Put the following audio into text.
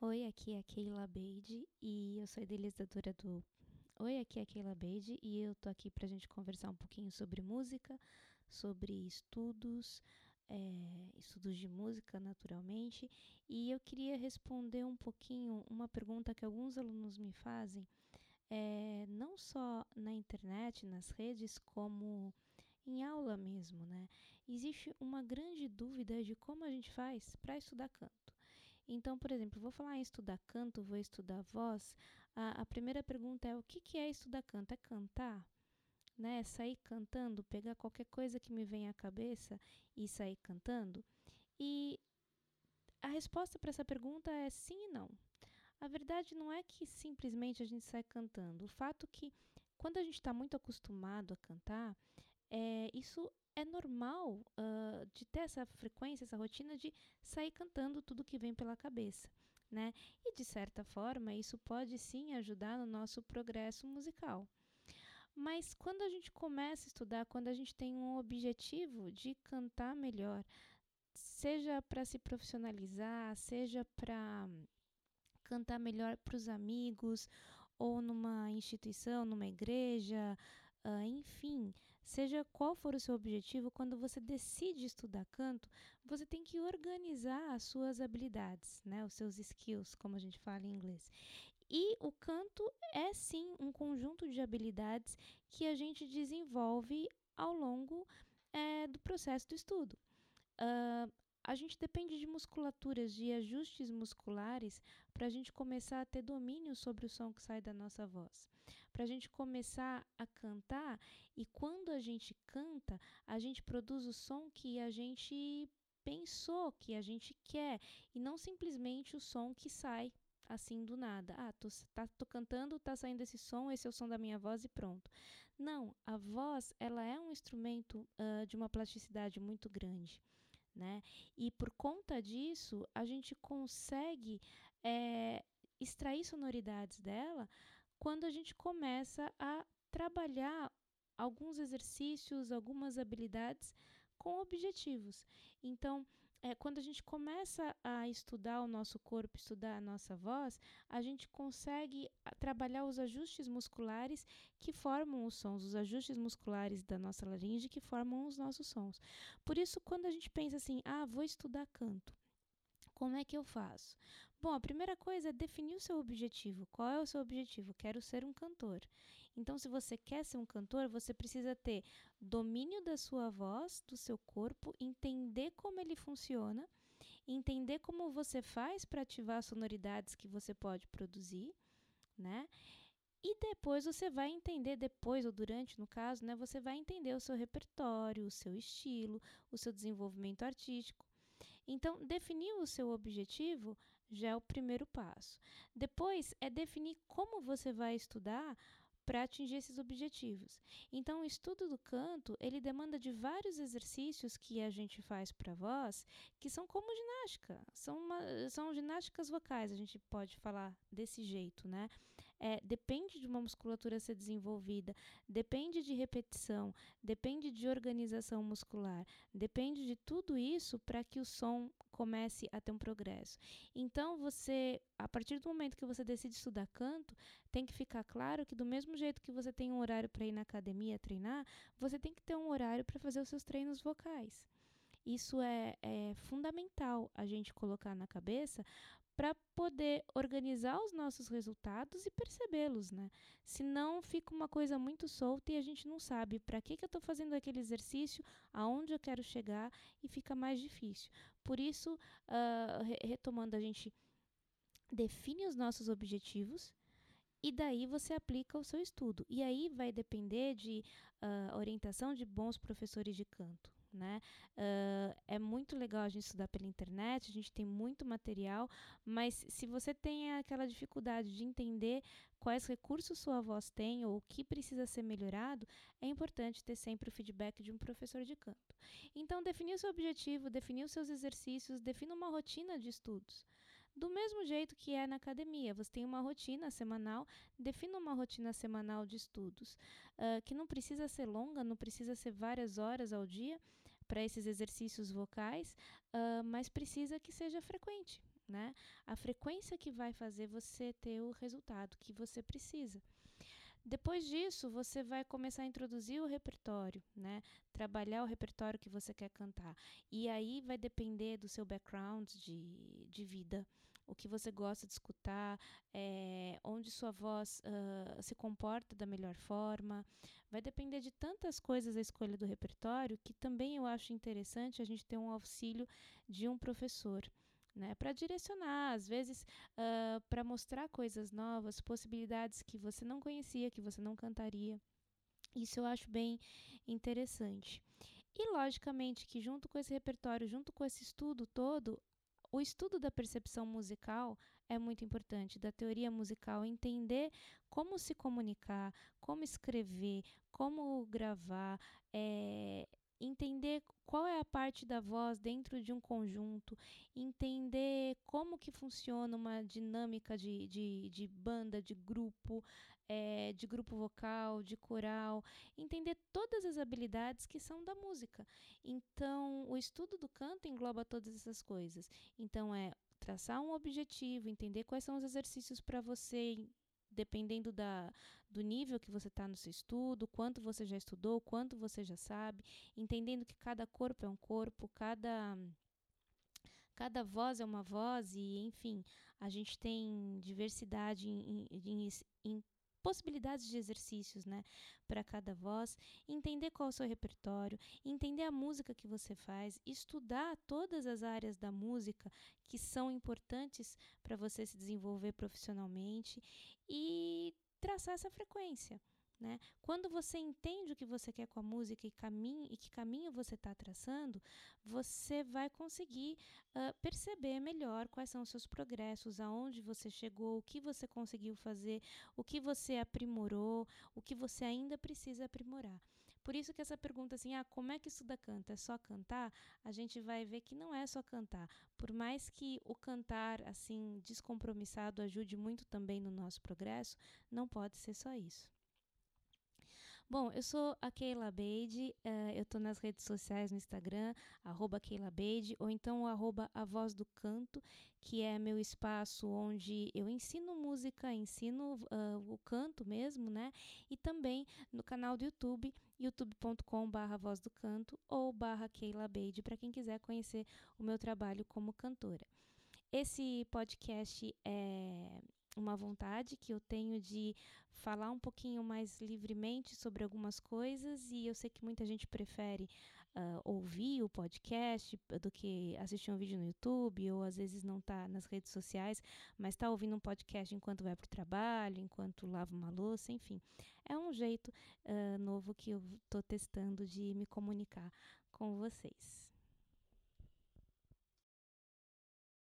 Oi, aqui é a Keila Beide e eu sou idealizadora do. Oi, aqui é a Keila Beide e eu tô aqui pra gente conversar um pouquinho sobre música, sobre estudos, é, estudos de música, naturalmente. E eu queria responder um pouquinho uma pergunta que alguns alunos me fazem, é, não só na internet, nas redes, como em aula mesmo, né? Existe uma grande dúvida de como a gente faz para estudar canto. Então, por exemplo, vou falar em estudar canto, vou estudar voz. A, a primeira pergunta é: o que, que é estudar canto? É cantar? Né? Sair cantando, pegar qualquer coisa que me venha à cabeça e sair cantando? E a resposta para essa pergunta é sim e não. A verdade não é que simplesmente a gente sai cantando. O fato que quando a gente está muito acostumado a cantar, é, isso é normal uh, de ter essa frequência, essa rotina de sair cantando tudo que vem pela cabeça. Né? E de certa forma, isso pode sim ajudar no nosso progresso musical. Mas quando a gente começa a estudar, quando a gente tem um objetivo de cantar melhor, seja para se profissionalizar, seja para cantar melhor para os amigos, ou numa instituição, numa igreja, Uh, enfim, seja qual for o seu objetivo, quando você decide estudar canto, você tem que organizar as suas habilidades, né, os seus skills, como a gente fala em inglês. E o canto é sim um conjunto de habilidades que a gente desenvolve ao longo é, do processo do estudo. Uh, a gente depende de musculaturas, de ajustes musculares, para a gente começar a ter domínio sobre o som que sai da nossa voz. Para a gente começar a cantar, e quando a gente canta, a gente produz o som que a gente pensou, que a gente quer, e não simplesmente o som que sai assim do nada. Ah, tô, tá, tô cantando, tá saindo esse som, esse é o som da minha voz e pronto. Não, a voz ela é um instrumento uh, de uma plasticidade muito grande né? E por conta disso, a gente consegue é, extrair sonoridades dela quando a gente começa a trabalhar alguns exercícios, algumas habilidades com objetivos. Então, é, quando a gente começa a estudar o nosso corpo, estudar a nossa voz, a gente consegue ah, trabalhar os ajustes musculares que formam os sons, os ajustes musculares da nossa laringe que formam os nossos sons. Por isso, quando a gente pensa assim, ah, vou estudar canto, como é que eu faço? Bom, a primeira coisa é definir o seu objetivo. Qual é o seu objetivo? Quero ser um cantor. Então, se você quer ser um cantor, você precisa ter domínio da sua voz, do seu corpo, entender como ele funciona, entender como você faz para ativar sonoridades que você pode produzir, né? E depois você vai entender, depois ou durante, no caso, né? Você vai entender o seu repertório, o seu estilo, o seu desenvolvimento artístico então, definir o seu objetivo já é o primeiro passo. Depois é definir como você vai estudar para atingir esses objetivos. Então, o estudo do canto, ele demanda de vários exercícios que a gente faz para voz, que são como ginástica, são, uma, são ginásticas vocais, a gente pode falar desse jeito, né? É, depende de uma musculatura ser desenvolvida, depende de repetição, depende de organização muscular, depende de tudo isso para que o som comece a ter um progresso. Então, você, a partir do momento que você decide estudar canto, tem que ficar claro que do mesmo jeito que você tem um horário para ir na academia treinar, você tem que ter um horário para fazer os seus treinos vocais. Isso é, é fundamental a gente colocar na cabeça para poder organizar os nossos resultados e percebê-los, né? Senão fica uma coisa muito solta e a gente não sabe para que, que eu estou fazendo aquele exercício, aonde eu quero chegar e fica mais difícil. Por isso, uh, retomando, a gente define os nossos objetivos e daí você aplica o seu estudo. E aí vai depender de uh, orientação de bons professores de canto né? Uh, é muito legal a gente estudar pela internet, a gente tem muito material, mas se você tem aquela dificuldade de entender quais recursos sua voz tem ou o que precisa ser melhorado, é importante ter sempre o feedback de um professor de canto. Então, definir o seu objetivo, definir os seus exercícios, defina uma rotina de estudos. Do mesmo jeito que é na academia, você tem uma rotina semanal, defina uma rotina semanal de estudos, uh, que não precisa ser longa, não precisa ser várias horas ao dia para esses exercícios vocais, uh, mas precisa que seja frequente né? A frequência que vai fazer você ter o resultado que você precisa. Depois disso, você vai começar a introduzir o repertório, né? Trabalhar o repertório que você quer cantar. E aí vai depender do seu background de, de vida, o que você gosta de escutar, é, onde sua voz uh, se comporta da melhor forma. Vai depender de tantas coisas a escolha do repertório que também eu acho interessante a gente ter um auxílio de um professor né? Para direcionar, às vezes, uh, para mostrar coisas novas, possibilidades que você não conhecia, que você não cantaria. Isso eu acho bem interessante. E, logicamente, que junto com esse repertório, junto com esse estudo todo, o estudo da percepção musical é muito importante, da teoria musical, entender como se comunicar, como escrever, como gravar, é, entender qual é a parte da voz dentro de um conjunto, entender como que funciona uma dinâmica de, de, de banda, de grupo, é, de grupo vocal, de coral, entender todas as habilidades que são da música. Então, o estudo do canto engloba todas essas coisas. Então, é traçar um objetivo, entender quais são os exercícios para você dependendo da, do nível que você está no seu estudo, quanto você já estudou, quanto você já sabe, entendendo que cada corpo é um corpo, cada cada voz é uma voz e enfim a gente tem diversidade em, em, em possibilidades de exercícios, né, para cada voz, entender qual é o seu repertório, entender a música que você faz, estudar todas as áreas da música que são importantes para você se desenvolver profissionalmente e traçar essa frequência. Né? Quando você entende o que você quer com a música e, caminho, e que caminho você está traçando, você vai conseguir uh, perceber melhor quais são os seus progressos, aonde você chegou, o que você conseguiu fazer, o que você aprimorou, o que você ainda precisa aprimorar. Por isso que essa pergunta assim, ah, como é que estuda canta? É só cantar? A gente vai ver que não é só cantar. Por mais que o cantar assim descompromissado ajude muito também no nosso progresso, não pode ser só isso. Bom, eu sou a Keila Beide, uh, eu estou nas redes sociais no Instagram, arroba Keila Beide, ou então arroba A Voz do Canto, que é meu espaço onde eu ensino música, ensino uh, o canto mesmo, né? E também no canal do YouTube, youtube.com barra Voz do Canto ou barra Keila Beide, para quem quiser conhecer o meu trabalho como cantora. Esse podcast é uma vontade que eu tenho de falar um pouquinho mais livremente sobre algumas coisas e eu sei que muita gente prefere uh, ouvir o podcast do que assistir um vídeo no YouTube ou às vezes não está nas redes sociais, mas está ouvindo um podcast enquanto vai para o trabalho, enquanto lava uma louça, enfim. É um jeito uh, novo que eu estou testando de me comunicar com vocês.